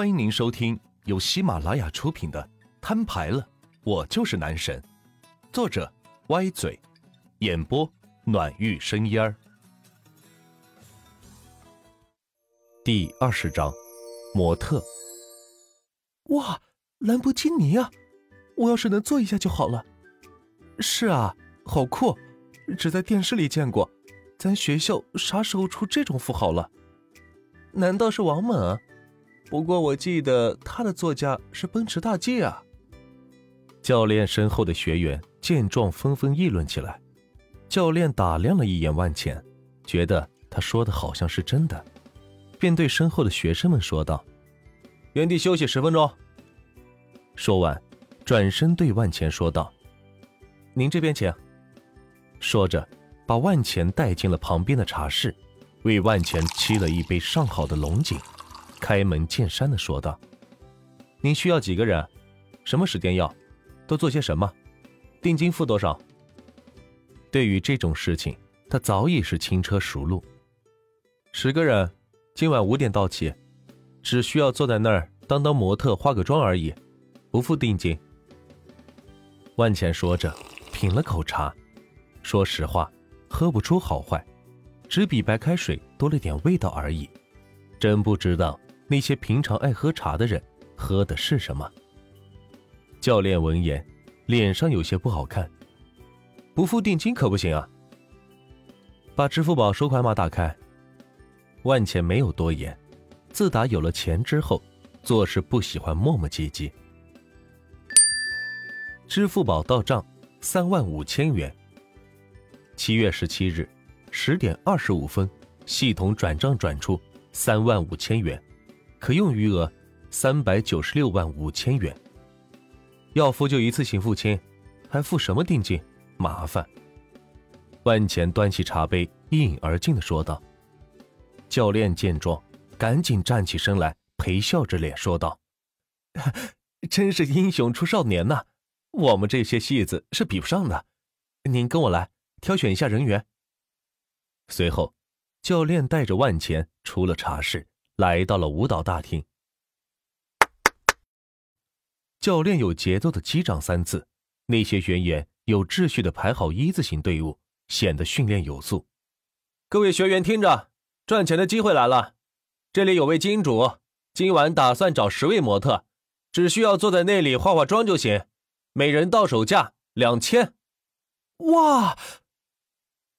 欢迎您收听由喜马拉雅出品的《摊牌了，我就是男神》，作者歪嘴，演播暖玉生烟儿。第二十章，模特。哇，兰博基尼啊！我要是能坐一下就好了。是啊，好酷，只在电视里见过。咱学校啥时候出这种富豪了？难道是王猛？不过我记得他的座驾是奔驰大 G 啊。教练身后的学员见状纷纷议论起来。教练打量了一眼万钱，觉得他说的好像是真的，便对身后的学生们说道：“原地休息十分钟。”说完，转身对万钱说道：“您这边请。”说着，把万钱带进了旁边的茶室。为万钱沏了一杯上好的龙井，开门见山的说道：“您需要几个人？什么时间要？都做些什么？定金付多少？”对于这种事情，他早已是轻车熟路。十个人，今晚五点到齐，只需要坐在那儿当当模特、化个妆而已，不付定金。万钱说着，品了口茶，说实话，喝不出好坏。只比白开水多了点味道而已，真不知道那些平常爱喝茶的人喝的是什么。教练闻言，脸上有些不好看，不付定金可不行啊！把支付宝收款码打开。万钱没有多言，自打有了钱之后，做事不喜欢磨磨唧唧。支付宝到账三万五千元。七月十七日。十点二十五分，系统转账转出三万五千元，可用余额三百九十六万五千元。要付就一次性付清，还付什么定金？麻烦。万钱端起茶杯一饮而尽的说道。教练见状，赶紧站起身来，陪笑着脸说道：“ 真是英雄出少年呐，我们这些戏子是比不上的。您跟我来，挑选一下人员。”随后，教练带着万钱出了茶室，来到了舞蹈大厅。教练有节奏的击掌三次，那些学员有秩序的排好一字形队伍，显得训练有素。各位学员听着，赚钱的机会来了！这里有位金主，今晚打算找十位模特，只需要坐在那里化化妆就行，每人到手价两千。哇！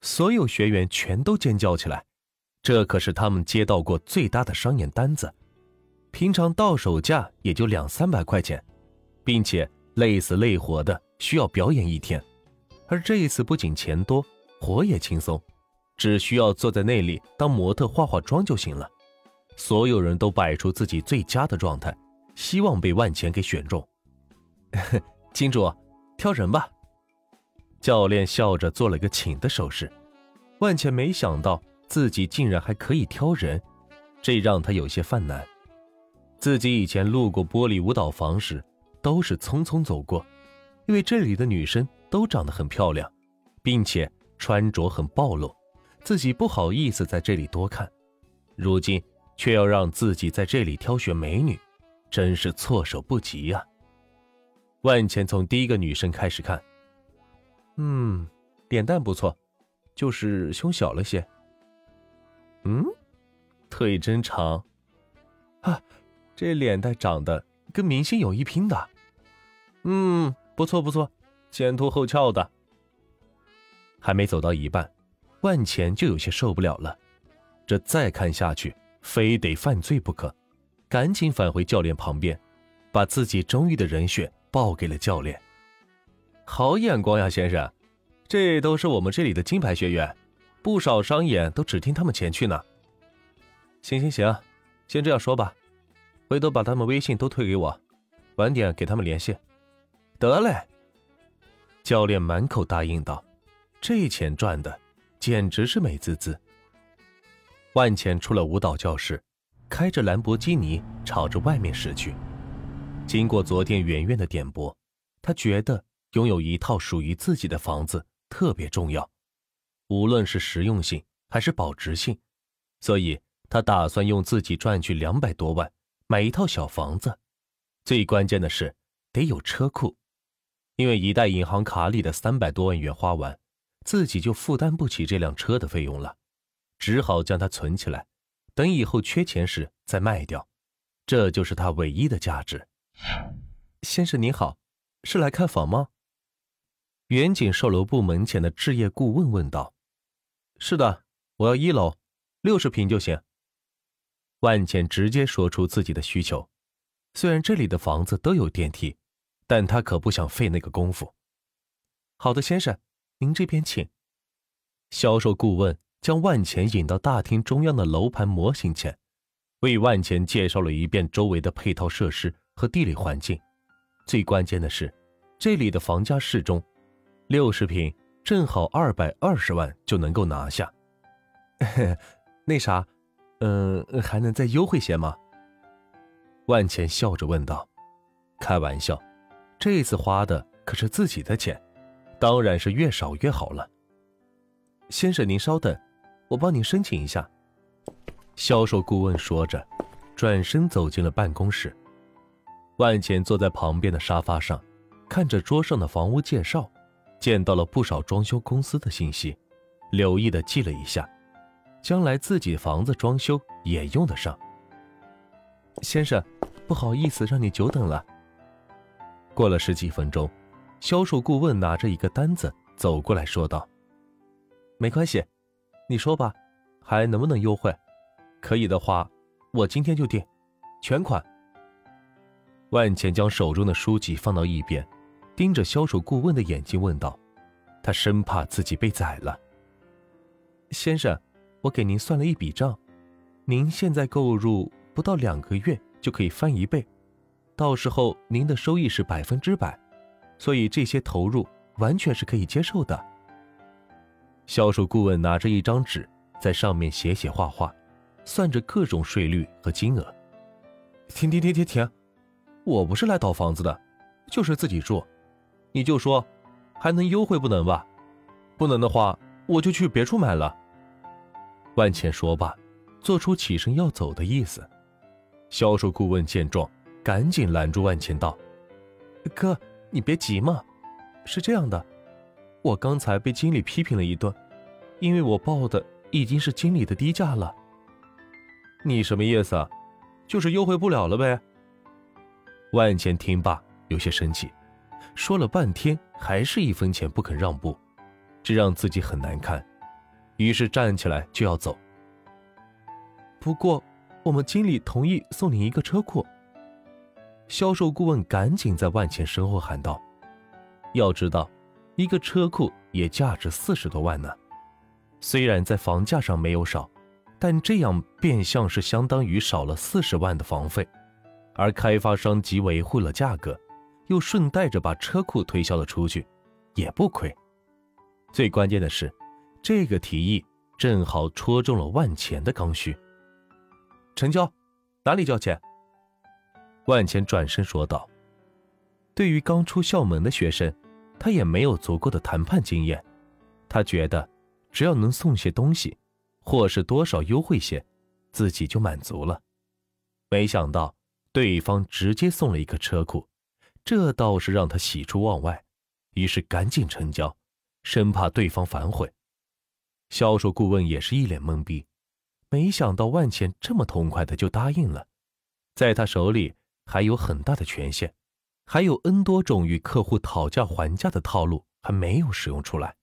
所有学员全都尖叫起来，这可是他们接到过最大的商演单子，平常到手价也就两三百块钱，并且累死累活的需要表演一天，而这一次不仅钱多，活也轻松，只需要坐在那里当模特化化妆就行了。所有人都摆出自己最佳的状态，希望被万钱给选中。金主，挑人吧。教练笑着做了个请的手势，万茜没想到自己竟然还可以挑人，这让他有些犯难。自己以前路过玻璃舞蹈房时，都是匆匆走过，因为这里的女生都长得很漂亮，并且穿着很暴露，自己不好意思在这里多看。如今却要让自己在这里挑选美女，真是措手不及呀！万茜从第一个女生开始看。嗯，脸蛋不错，就是胸小了些。嗯，腿真长，啊，这脸蛋长得跟明星有一拼的。嗯，不错不错，前凸后翘的。还没走到一半，万钱就有些受不了了，这再看下去非得犯罪不可，赶紧返回教练旁边，把自己中意的人选报给了教练。好眼光呀，先生，这都是我们这里的金牌学员，不少商演都只听他们前去呢。行行行，先这样说吧，回头把他们微信都推给我，晚点给他们联系。得嘞。教练满口答应道：“这钱赚的简直是美滋滋。”万钱出了舞蹈教室，开着兰博基尼朝着外面驶去。经过昨天圆圆的点拨，他觉得。拥有一套属于自己的房子特别重要，无论是实用性还是保值性，所以他打算用自己赚取两百多万买一套小房子，最关键的是得有车库，因为一旦银行卡里的三百多万元花完，自己就负担不起这辆车的费用了，只好将它存起来，等以后缺钱时再卖掉，这就是他唯一的价值。先生您好，是来看房吗？远景售楼部门前的置业顾问问道：“是的，我要一楼，六十平就行。”万茜直接说出自己的需求。虽然这里的房子都有电梯，但他可不想费那个功夫。好的，先生，您这边请。销售顾问将万茜引到大厅中央的楼盘模型前，为万茜介绍了一遍周围的配套设施和地理环境。最关键的是，这里的房价适中。六十平正好二百二十万就能够拿下，那啥，嗯，还能再优惠些吗？万茜笑着问道。开玩笑，这次花的可是自己的钱，当然是越少越好了。先生您稍等，我帮您申请一下。销售顾问说着，转身走进了办公室。万茜坐在旁边的沙发上，看着桌上的房屋介绍。见到了不少装修公司的信息，留意的记了一下，将来自己房子装修也用得上。先生，不好意思让你久等了。过了十几分钟，销售顾问拿着一个单子走过来说道：“没关系，你说吧，还能不能优惠？可以的话，我今天就定，全款。”万茜将手中的书籍放到一边。盯着销售顾问的眼睛问道：“他生怕自己被宰了。”先生，我给您算了一笔账，您现在购入不到两个月就可以翻一倍，到时候您的收益是百分之百，所以这些投入完全是可以接受的。销售顾问拿着一张纸，在上面写写画画，算着各种税率和金额。停停停停停！我不是来倒房子的，就是自己住。你就说，还能优惠不能吧？不能的话，我就去别处买了。万茜说罢，做出起身要走的意思。销售顾问见状，赶紧拦住万茜道：“哥，你别急嘛。是这样的，我刚才被经理批评了一顿，因为我报的已经是经理的低价了。你什么意思啊？就是优惠不了了呗？”万茜听罢，有些生气。说了半天，还是一分钱不肯让步，这让自己很难堪。于是站起来就要走。不过，我们经理同意送你一个车库。销售顾问赶紧在万茜身后喊道：“要知道，一个车库也价值四十多万呢。虽然在房价上没有少，但这样变相是相当于少了四十万的房费，而开发商即维护了价格。”又顺带着把车库推销了出去，也不亏。最关键的是，这个提议正好戳中了万钱的刚需。成交，哪里交钱？万钱转身说道：“对于刚出校门的学生，他也没有足够的谈判经验。他觉得，只要能送些东西，或是多少优惠些，自己就满足了。没想到，对方直接送了一个车库。”这倒是让他喜出望外，于是赶紧成交，生怕对方反悔。销售顾问也是一脸懵逼，没想到万茜这么痛快的就答应了，在他手里还有很大的权限，还有 N 多种与客户讨价还价的套路还没有使用出来。